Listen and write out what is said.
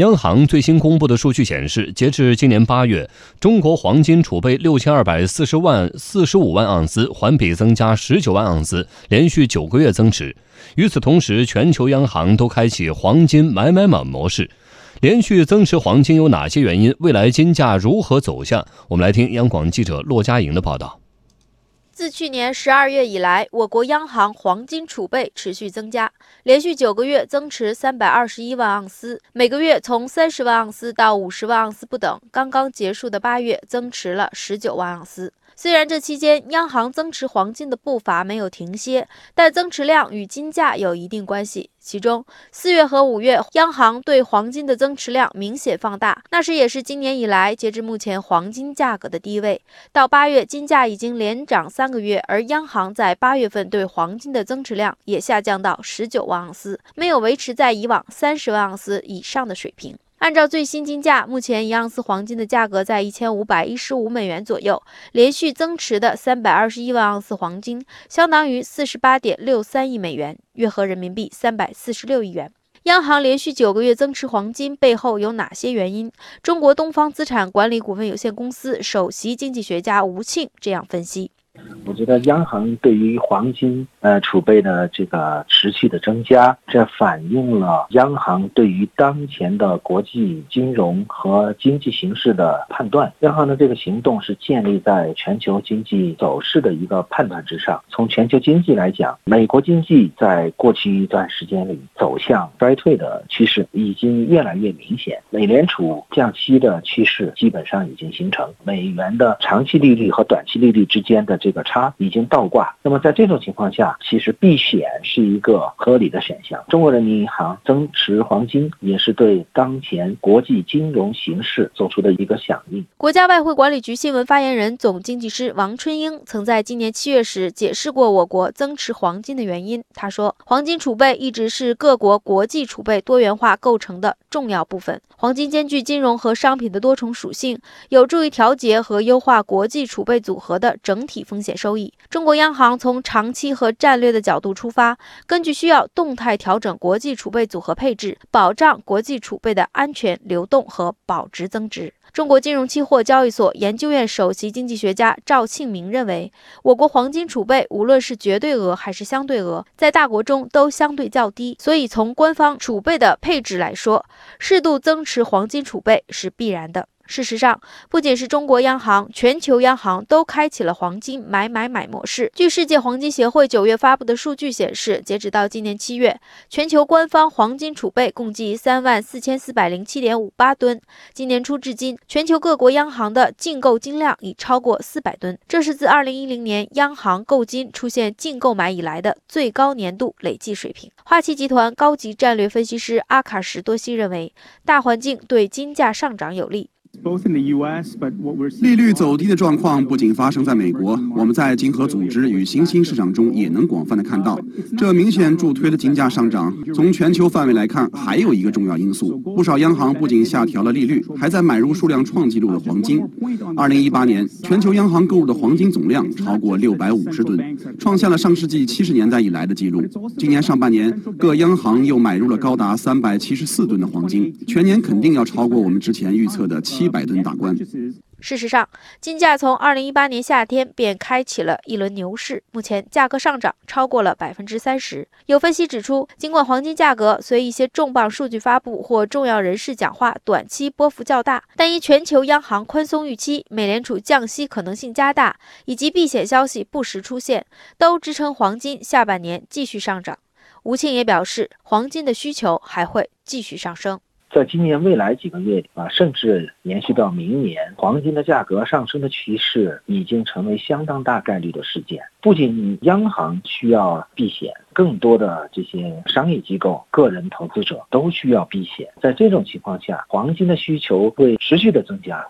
央行最新公布的数据显示，截至今年八月，中国黄金储备六千二百四十万四十五万盎司，环比增加十九万盎司，连续九个月增持。与此同时，全球央行都开启黄金买买买模式，连续增持黄金有哪些原因？未来金价如何走向？我们来听央广记者骆佳莹的报道。自去年十二月以来，我国央行黄金储备持续增加，连续九个月增持三百二十一万盎司，每个月从三十万盎司到五十万盎司不等。刚刚结束的八月，增持了十九万盎司。虽然这期间央行增持黄金的步伐没有停歇，但增持量与金价有一定关系。其中，四月和五月央行对黄金的增持量明显放大，那时也是今年以来截至目前黄金价格的低位。到八月，金价已经连涨三个月，而央行在八月份对黄金的增持量也下降到十九万盎司，没有维持在以往三十万盎司以上的水平。按照最新金价，目前一盎司黄金的价格在一千五百一十五美元左右。连续增持的三百二十一万盎司黄金，相当于四十八点六三亿美元，约合人民币三百四十六亿元。央行连续九个月增持黄金背后有哪些原因？中国东方资产管理股份有限公司首席经济学家吴庆这样分析。我觉得央行对于黄金呃储备的这个持续的增加，这反映了央行对于当前的国际金融和经济形势的判断。央行的这个行动是建立在全球经济走势的一个判断之上。从全球经济来讲，美国经济在过去一段时间里走向衰退的趋势已经越来越明显。美联储降息的趋势基本上已经形成，美元的长期利率和短期利率之间的这个差。已经倒挂，那么在这种情况下，其实避险是一个合理的选项。中国人民银行增持黄金，也是对当前国际金融形势做出的一个响应。国家外汇管理局新闻发言人、总经济师王春英曾在今年七月时解释过我国增持黄金的原因。他说，黄金储备一直是各国国际储备多元化构成的重要部分。黄金兼具金融和商品的多重属性，有助于调节和优化国际储备组合的整体风险收。益。中国央行从长期和战略的角度出发，根据需要动态调整国际储备组合配置，保障国际储备的安全流动和保值增值。中国金融期货交易所研究院首席经济学家赵庆明认为，我国黄金储备无论是绝对额还是相对额，在大国中都相对较低，所以从官方储备的配置来说，适度增持黄金储备是必然的。事实上，不仅是中国央行，全球央行都开启了黄金买买买模式。据世界黄金协会九月发布的数据显示，截止到今年七月，全球官方黄金储备共计三万四千四百零七点五八吨。今年初至今，全球各国央行的净购金量已超过四百吨，这是自二零一零年央行购金出现净购买以来的最高年度累计水平。花旗集团高级战略分析师阿卡什多西认为，大环境对金价上涨有利。利率走低的状况不仅发生在美国，我们在经合组织与新兴市场中也能广泛的看到，这明显助推了金价上涨。从全球范围来看，还有一个重要因素，不少央行不仅下调了利率，还在买入数量创纪录的黄金。二零一八年，全球央行购入的黄金总量超过六百五十吨，创下了上世纪七十年代以来的纪录。今年上半年，各央行又买入了高达三百七十四吨的黄金，全年肯定要超过我们之前预测的七。一百吨大关。事实上，金价从二零一八年夏天便开启了一轮牛市，目前价格上涨超过了百分之三十。有分析指出，尽管黄金价格随一些重磅数据发布或重要人士讲话短期波幅较大，但因全球央行宽松预期、美联储降息可能性加大，以及避险消息不时出现，都支撑黄金下半年继续上涨。吴庆也表示，黄金的需求还会继续上升。在今年未来几个月啊，甚至延续到明年，黄金的价格上升的趋势已经成为相当大概率的事件。不仅央行需要避险，更多的这些商业机构、个人投资者都需要避险。在这种情况下，黄金的需求会持续的增加。